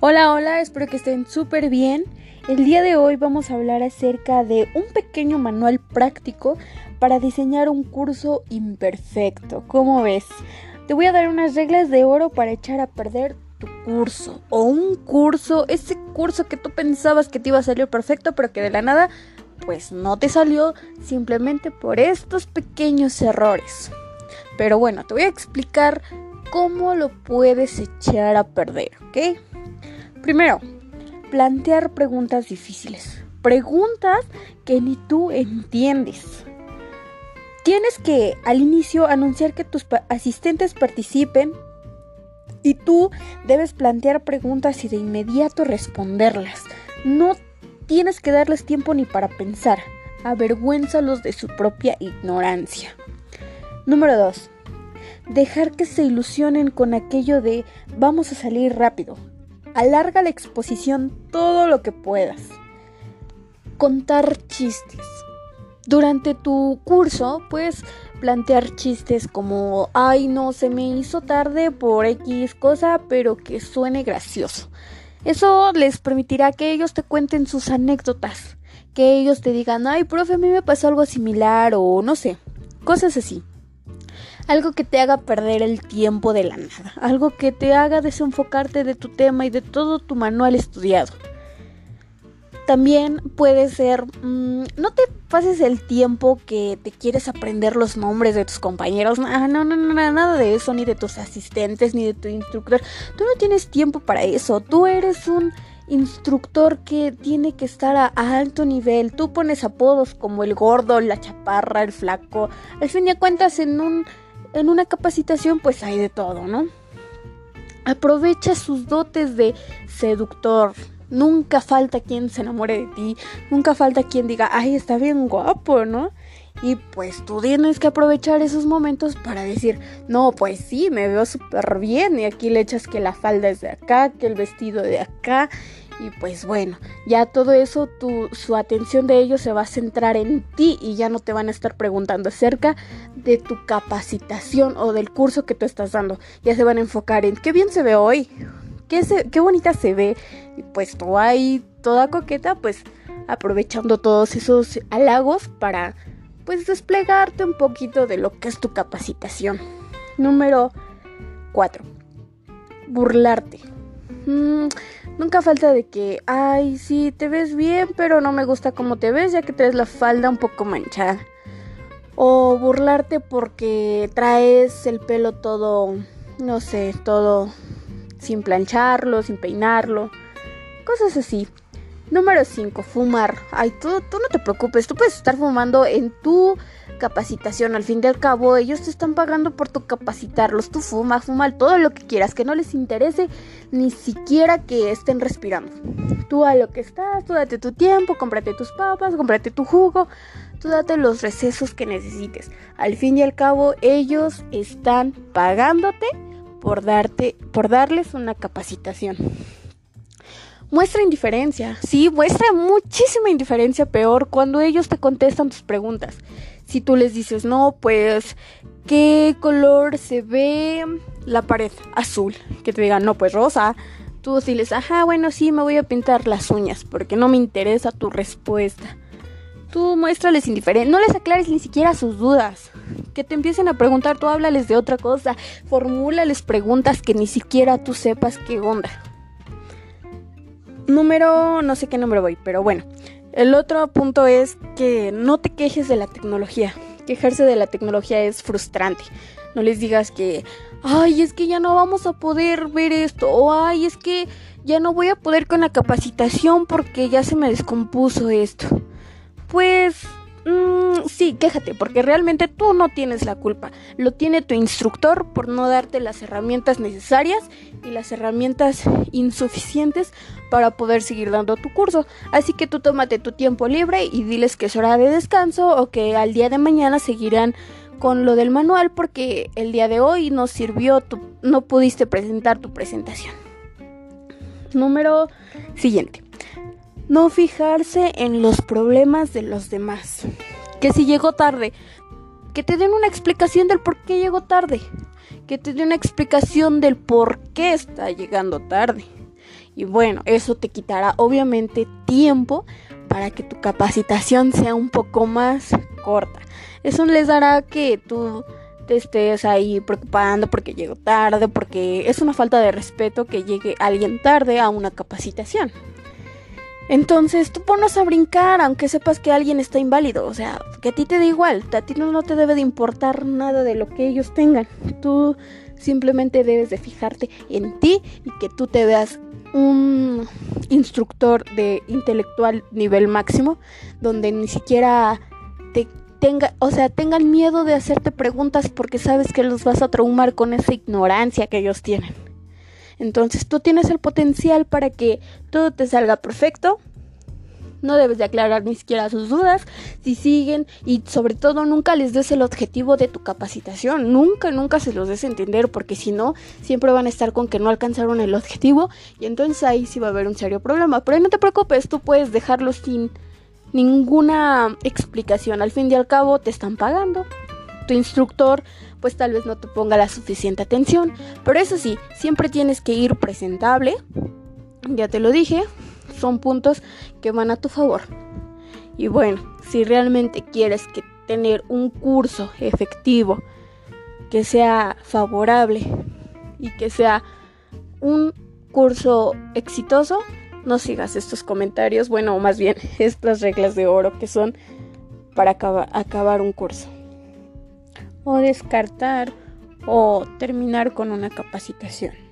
Hola, hola, espero que estén súper bien. El día de hoy vamos a hablar acerca de un pequeño manual práctico para diseñar un curso imperfecto. ¿Cómo ves? Te voy a dar unas reglas de oro para echar a perder tu curso o un curso, ese curso que tú pensabas que te iba a salir perfecto, pero que de la nada pues no te salió simplemente por estos pequeños errores. Pero bueno, te voy a explicar cómo lo puedes echar a perder, ¿ok? Primero, plantear preguntas difíciles. Preguntas que ni tú entiendes. Tienes que al inicio anunciar que tus asistentes participen y tú debes plantear preguntas y de inmediato responderlas. No tienes que darles tiempo ni para pensar. Avergüénzalos de su propia ignorancia. Número 2. Dejar que se ilusionen con aquello de vamos a salir rápido. Alarga la exposición todo lo que puedas. Contar chistes. Durante tu curso puedes plantear chistes como, ay no, se me hizo tarde por X cosa, pero que suene gracioso. Eso les permitirá que ellos te cuenten sus anécdotas, que ellos te digan, ay profe, a mí me pasó algo similar o no sé, cosas así algo que te haga perder el tiempo de la nada, algo que te haga desenfocarte de tu tema y de todo tu manual estudiado. También puede ser, mm, no te pases el tiempo que te quieres aprender los nombres de tus compañeros, no, no, no, nada de eso, ni de tus asistentes, ni de tu instructor. Tú no tienes tiempo para eso, tú eres un instructor que tiene que estar a, alto nivel. Tú pones apodos como el gordo, la chaparra, el flaco. Al fin a cuentas, en un en una capacitación pues hay de todo, ¿no? Aprovecha sus dotes de seductor. Nunca falta quien se enamore de ti. Nunca falta quien diga, ay, está bien guapo, ¿no? Y pues tú tienes que aprovechar esos momentos para decir, no, pues sí, me veo súper bien. Y aquí le echas que la falda es de acá, que el vestido de acá. Y pues bueno, ya todo eso, tu, su atención de ellos se va a centrar en ti y ya no te van a estar preguntando acerca de tu capacitación o del curso que tú estás dando. Ya se van a enfocar en qué bien se ve hoy, qué, qué bonita se ve. Y pues tú ahí, toda coqueta, pues aprovechando todos esos halagos para pues desplegarte un poquito de lo que es tu capacitación. Número 4. Burlarte. Mm, nunca falta de que, ay, sí, te ves bien, pero no me gusta cómo te ves ya que traes la falda un poco manchada. O burlarte porque traes el pelo todo, no sé, todo sin plancharlo, sin peinarlo. Cosas así. Número 5, fumar. Ay, tú, tú no te preocupes, tú puedes estar fumando en tu capacitación. Al fin al cabo, ellos te están pagando por tu capacitarlos. Tú fuma, fuma todo lo que quieras, que no les interese ni siquiera que estén respirando. Tú a lo que estás, tú date tu tiempo, cómprate tus papas, cómprate tu jugo, tú date los recesos que necesites. Al fin y al cabo, ellos están pagándote por darte, por darles una capacitación muestra indiferencia. Sí, muestra muchísima indiferencia peor cuando ellos te contestan tus preguntas. Si tú les dices, no, pues, ¿qué color se ve la pared? Azul. Que te digan, no, pues rosa. Tú diles, ajá, bueno, sí, me voy a pintar las uñas porque no me interesa tu respuesta. Tú muéstrales indiferencia, no les aclares ni siquiera sus dudas. Que te empiecen a preguntar, tú háblales de otra cosa, formúlales preguntas que ni siquiera tú sepas qué onda número, no sé qué número voy, pero bueno. El otro punto es que no te quejes de la tecnología. Quejarse de la tecnología es frustrante. No les digas que, ay, es que ya no vamos a poder ver esto, o ay, es que ya no voy a poder con la capacitación porque ya se me descompuso esto. Pues Mm, sí, quéjate, porque realmente tú no tienes la culpa. Lo tiene tu instructor por no darte las herramientas necesarias y las herramientas insuficientes para poder seguir dando tu curso. Así que tú tómate tu tiempo libre y diles que es hora de descanso o que al día de mañana seguirán con lo del manual porque el día de hoy no sirvió, no pudiste presentar tu presentación. Número siguiente no fijarse en los problemas de los demás. Que si llegó tarde, que te den una explicación del por qué llegó tarde. Que te den una explicación del por qué está llegando tarde. Y bueno, eso te quitará obviamente tiempo para que tu capacitación sea un poco más corta. Eso les dará que tú te estés ahí preocupando porque llego tarde, porque es una falta de respeto que llegue alguien tarde a una capacitación. Entonces tú pones a brincar aunque sepas que alguien está inválido, o sea, que a ti te da igual, a ti no te debe de importar nada de lo que ellos tengan. Tú simplemente debes de fijarte en ti y que tú te veas un instructor de intelectual nivel máximo donde ni siquiera te tenga, o sea, tengan miedo de hacerte preguntas porque sabes que los vas a traumar con esa ignorancia que ellos tienen. Entonces tú tienes el potencial para que todo te salga perfecto. No debes de aclarar ni siquiera sus dudas si siguen y sobre todo nunca les des el objetivo de tu capacitación. Nunca, nunca se los des entender porque si no, siempre van a estar con que no alcanzaron el objetivo y entonces ahí sí va a haber un serio problema. Pero no te preocupes, tú puedes dejarlo sin ninguna explicación. Al fin y al cabo te están pagando. Tu instructor pues tal vez no te ponga la suficiente atención. Pero eso sí, siempre tienes que ir presentable. Ya te lo dije, son puntos que van a tu favor. Y bueno, si realmente quieres que tener un curso efectivo, que sea favorable y que sea un curso exitoso, no sigas estos comentarios, bueno, o más bien estas reglas de oro que son para acabar un curso. O descartar o terminar con una capacitación.